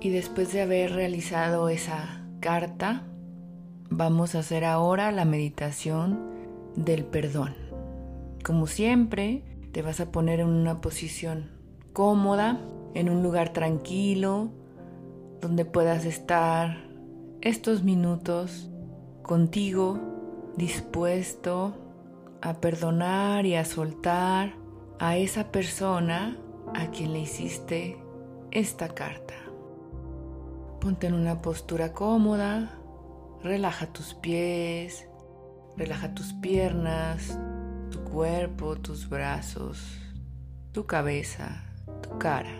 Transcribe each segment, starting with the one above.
Y después de haber realizado esa carta, vamos a hacer ahora la meditación del perdón. Como siempre, te vas a poner en una posición cómoda, en un lugar tranquilo, donde puedas estar estos minutos contigo, dispuesto a perdonar y a soltar a esa persona a quien le hiciste esta carta. Ponte en una postura cómoda, relaja tus pies, relaja tus piernas, tu cuerpo, tus brazos, tu cabeza, tu cara.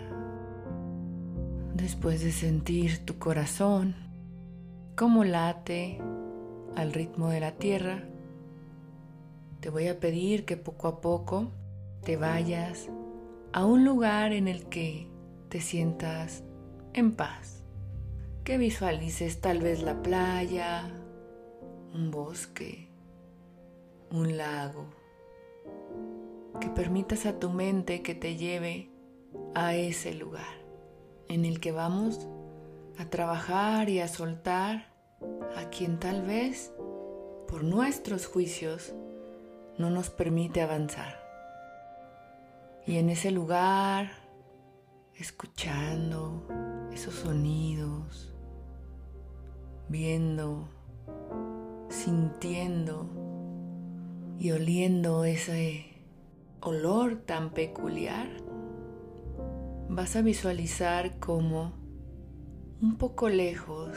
Después de sentir tu corazón, cómo late al ritmo de la tierra, te voy a pedir que poco a poco te vayas a un lugar en el que te sientas en paz. Que visualices tal vez la playa, un bosque, un lago. Que permitas a tu mente que te lleve a ese lugar en el que vamos a trabajar y a soltar a quien tal vez por nuestros juicios no nos permite avanzar. Y en ese lugar, escuchando esos sonidos, viendo, sintiendo y oliendo ese olor tan peculiar, vas a visualizar como un poco lejos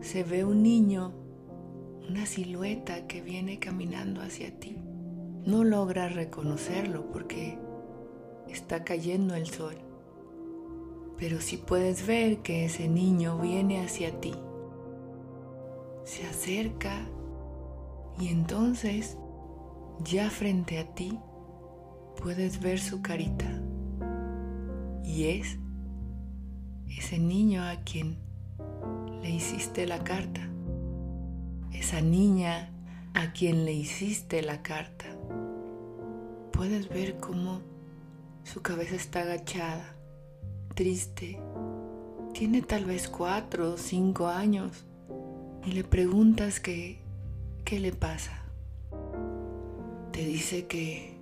se ve un niño una silueta que viene caminando hacia ti. No logras reconocerlo porque está cayendo el sol, pero sí puedes ver que ese niño viene hacia ti. Se acerca y entonces ya frente a ti puedes ver su carita. Y es ese niño a quien le hiciste la carta esa niña a quien le hiciste la carta. Puedes ver cómo su cabeza está agachada, triste. Tiene tal vez cuatro o cinco años y le preguntas qué le pasa. Te dice que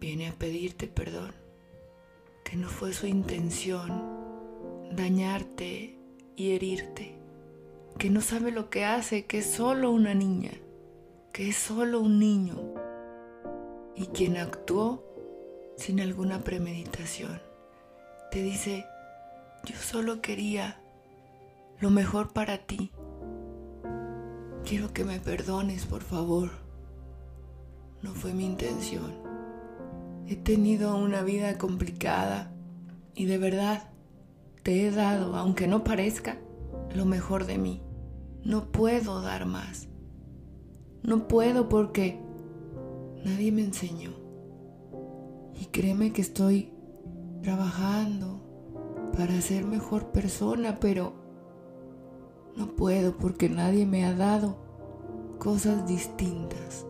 viene a pedirte perdón, que no fue su intención dañarte y herirte que no sabe lo que hace, que es solo una niña, que es solo un niño y quien actuó sin alguna premeditación. Te dice, yo solo quería lo mejor para ti. Quiero que me perdones, por favor. No fue mi intención. He tenido una vida complicada y de verdad te he dado, aunque no parezca, lo mejor de mí. No puedo dar más. No puedo porque nadie me enseñó. Y créeme que estoy trabajando para ser mejor persona, pero no puedo porque nadie me ha dado cosas distintas.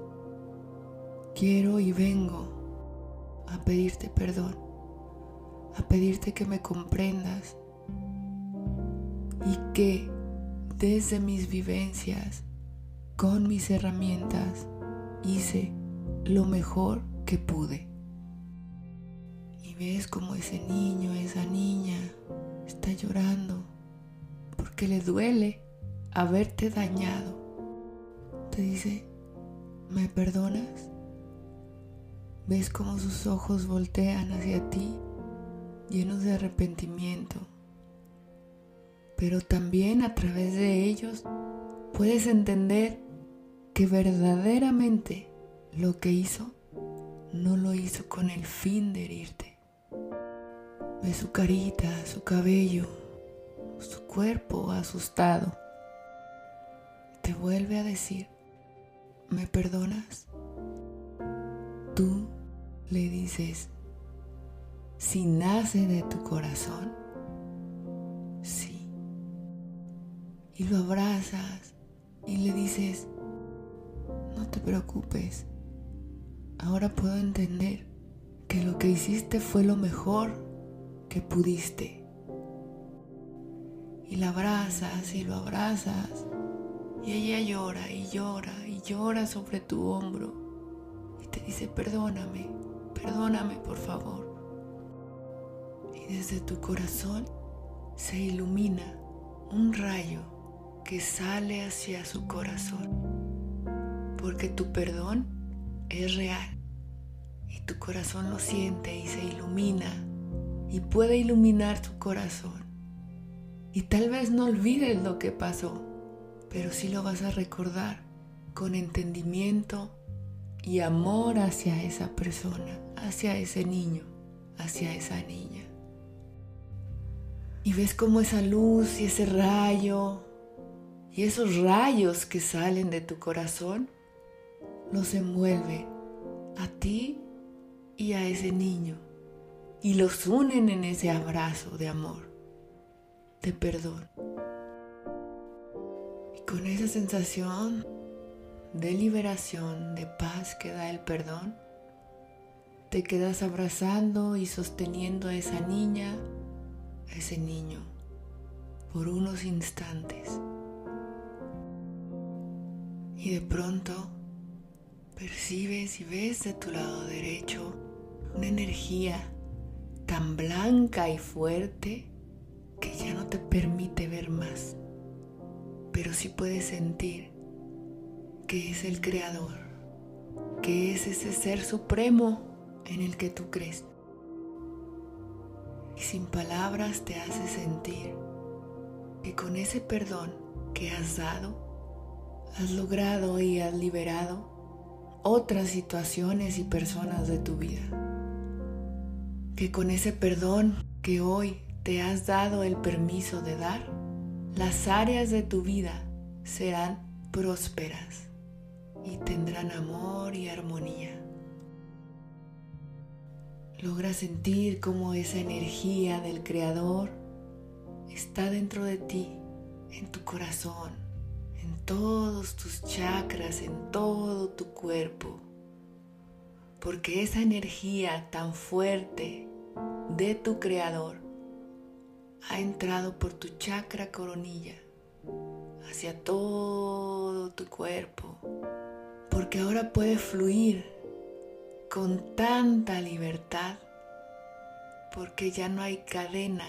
Quiero y vengo a pedirte perdón, a pedirte que me comprendas y que desde mis vivencias, con mis herramientas, hice lo mejor que pude. Y ves como ese niño, esa niña está llorando porque le duele haberte dañado. Te dice, ¿me perdonas? Ves como sus ojos voltean hacia ti llenos de arrepentimiento pero también a través de ellos puedes entender que verdaderamente lo que hizo no lo hizo con el fin de herirte. Ve su carita, su cabello, su cuerpo asustado. Te vuelve a decir, ¿me perdonas? Tú le dices, si nace de tu corazón, y lo abrazas y le dices, no te preocupes, ahora puedo entender que lo que hiciste fue lo mejor que pudiste. Y la abrazas y lo abrazas y ella llora y llora y llora sobre tu hombro y te dice perdóname, perdóname por favor. Y desde tu corazón se ilumina un rayo que sale hacia su corazón. Porque tu perdón es real y tu corazón lo siente y se ilumina y puede iluminar tu corazón. Y tal vez no olvides lo que pasó, pero sí lo vas a recordar con entendimiento y amor hacia esa persona, hacia ese niño, hacia esa niña. Y ves cómo esa luz y ese rayo y esos rayos que salen de tu corazón los envuelven a ti y a ese niño y los unen en ese abrazo de amor, de perdón. Y con esa sensación de liberación, de paz que da el perdón, te quedas abrazando y sosteniendo a esa niña, a ese niño, por unos instantes. Y de pronto percibes y ves de tu lado derecho una energía tan blanca y fuerte que ya no te permite ver más, pero sí puedes sentir que es el creador, que es ese ser supremo en el que tú crees. Y sin palabras te hace sentir que con ese perdón que has dado, has logrado y has liberado otras situaciones y personas de tu vida. Que con ese perdón que hoy te has dado el permiso de dar, las áreas de tu vida serán prósperas y tendrán amor y armonía. Logra sentir cómo esa energía del Creador está dentro de ti, en tu corazón, todos tus chakras, en todo tu cuerpo. Porque esa energía tan fuerte de tu creador ha entrado por tu chakra coronilla hacia todo tu cuerpo. Porque ahora puede fluir con tanta libertad. Porque ya no hay cadena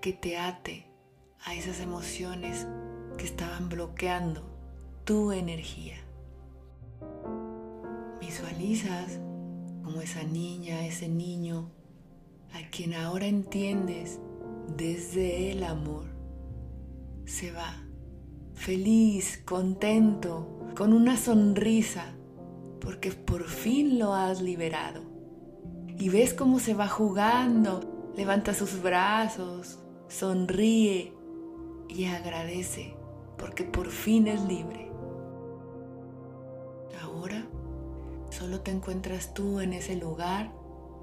que te ate a esas emociones que estaban bloqueando tu energía. Visualizas como esa niña, ese niño, a quien ahora entiendes desde el amor, se va feliz, contento, con una sonrisa, porque por fin lo has liberado. Y ves cómo se va jugando, levanta sus brazos, sonríe y agradece, porque por fin es libre. solo te encuentras tú en ese lugar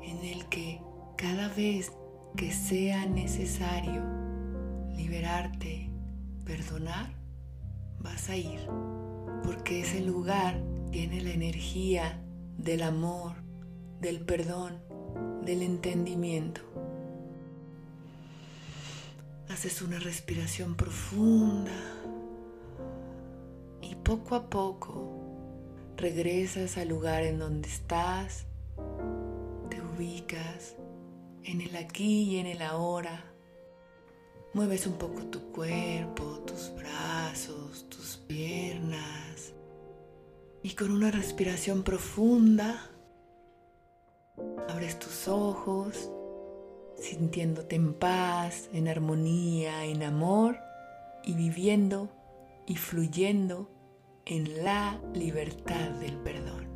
en el que cada vez que sea necesario liberarte, perdonar, vas a ir, porque ese lugar tiene la energía del amor, del perdón, del entendimiento. Haces una respiración profunda y poco a poco regresas al lugar en donde estás, te ubicas en el aquí y en el ahora. Mueves un poco tu cuerpo, tus brazos, tus piernas y con una respiración profunda abres tus ojos sintiéndote en paz, en armonía, en amor y viviendo y fluyendo en la libertad del perdón.